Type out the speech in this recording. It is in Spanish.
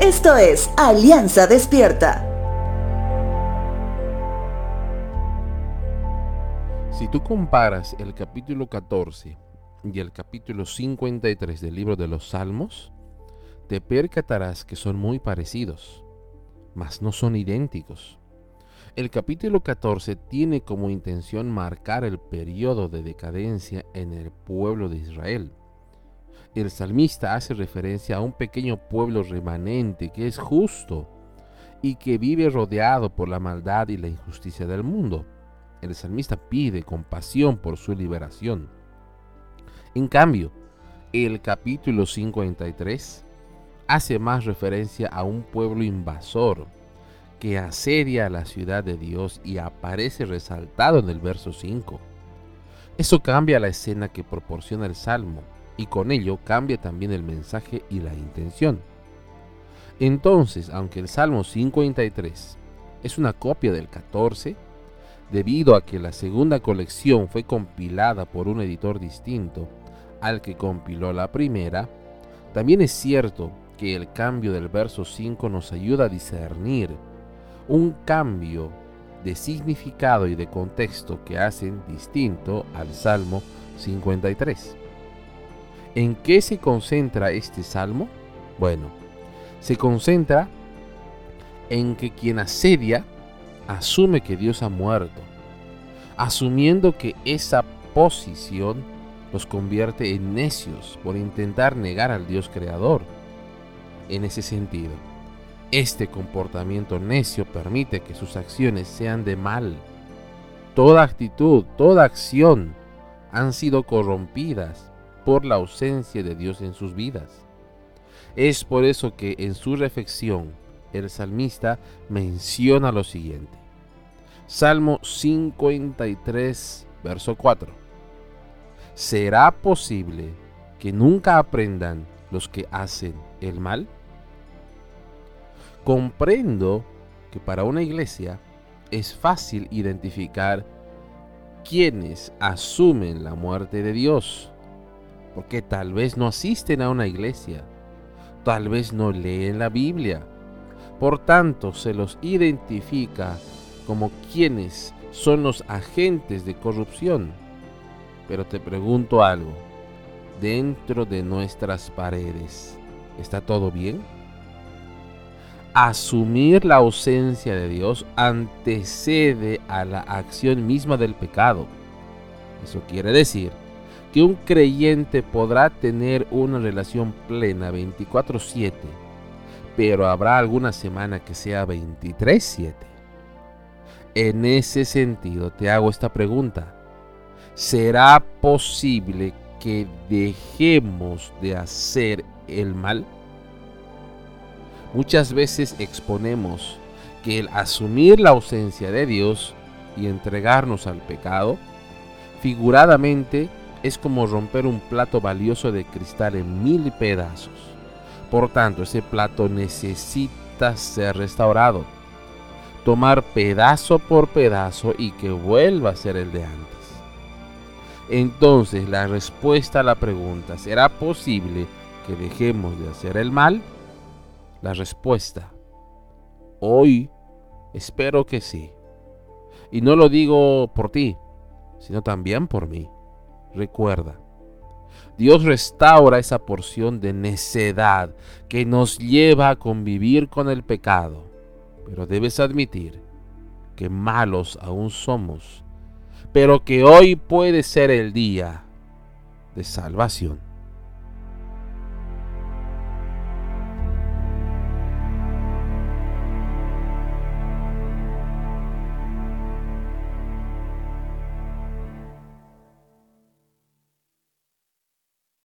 Esto es Alianza Despierta. Si tú comparas el capítulo 14 y el capítulo 53 del libro de los Salmos, te percatarás que son muy parecidos, mas no son idénticos. El capítulo 14 tiene como intención marcar el periodo de decadencia en el pueblo de Israel el salmista hace referencia a un pequeño pueblo remanente que es justo y que vive rodeado por la maldad y la injusticia del mundo. El salmista pide compasión por su liberación. En cambio, el capítulo 53 hace más referencia a un pueblo invasor que asedia a la ciudad de Dios y aparece resaltado en el verso 5. Eso cambia la escena que proporciona el Salmo y con ello cambia también el mensaje y la intención. Entonces, aunque el Salmo 53 es una copia del 14, debido a que la segunda colección fue compilada por un editor distinto al que compiló la primera, también es cierto que el cambio del verso 5 nos ayuda a discernir un cambio de significado y de contexto que hacen distinto al Salmo 53. ¿En qué se concentra este salmo? Bueno, se concentra en que quien asedia asume que Dios ha muerto, asumiendo que esa posición los convierte en necios por intentar negar al Dios creador. En ese sentido, este comportamiento necio permite que sus acciones sean de mal. Toda actitud, toda acción han sido corrompidas por la ausencia de Dios en sus vidas. Es por eso que en su reflexión el salmista menciona lo siguiente. Salmo 53, verso 4. ¿Será posible que nunca aprendan los que hacen el mal? Comprendo que para una iglesia es fácil identificar quienes asumen la muerte de Dios porque tal vez no asisten a una iglesia, tal vez no leen la Biblia. Por tanto, se los identifica como quienes son los agentes de corrupción. Pero te pregunto algo, dentro de nuestras paredes, ¿está todo bien? Asumir la ausencia de Dios antecede a la acción misma del pecado. Eso quiere decir que un creyente podrá tener una relación plena 24/7, pero habrá alguna semana que sea 23/7. En ese sentido te hago esta pregunta. ¿Será posible que dejemos de hacer el mal? Muchas veces exponemos que el asumir la ausencia de Dios y entregarnos al pecado, figuradamente es como romper un plato valioso de cristal en mil pedazos. Por tanto, ese plato necesita ser restaurado. Tomar pedazo por pedazo y que vuelva a ser el de antes. Entonces, la respuesta a la pregunta, ¿será posible que dejemos de hacer el mal? La respuesta, hoy espero que sí. Y no lo digo por ti, sino también por mí. Recuerda, Dios restaura esa porción de necedad que nos lleva a convivir con el pecado. Pero debes admitir que malos aún somos, pero que hoy puede ser el día de salvación.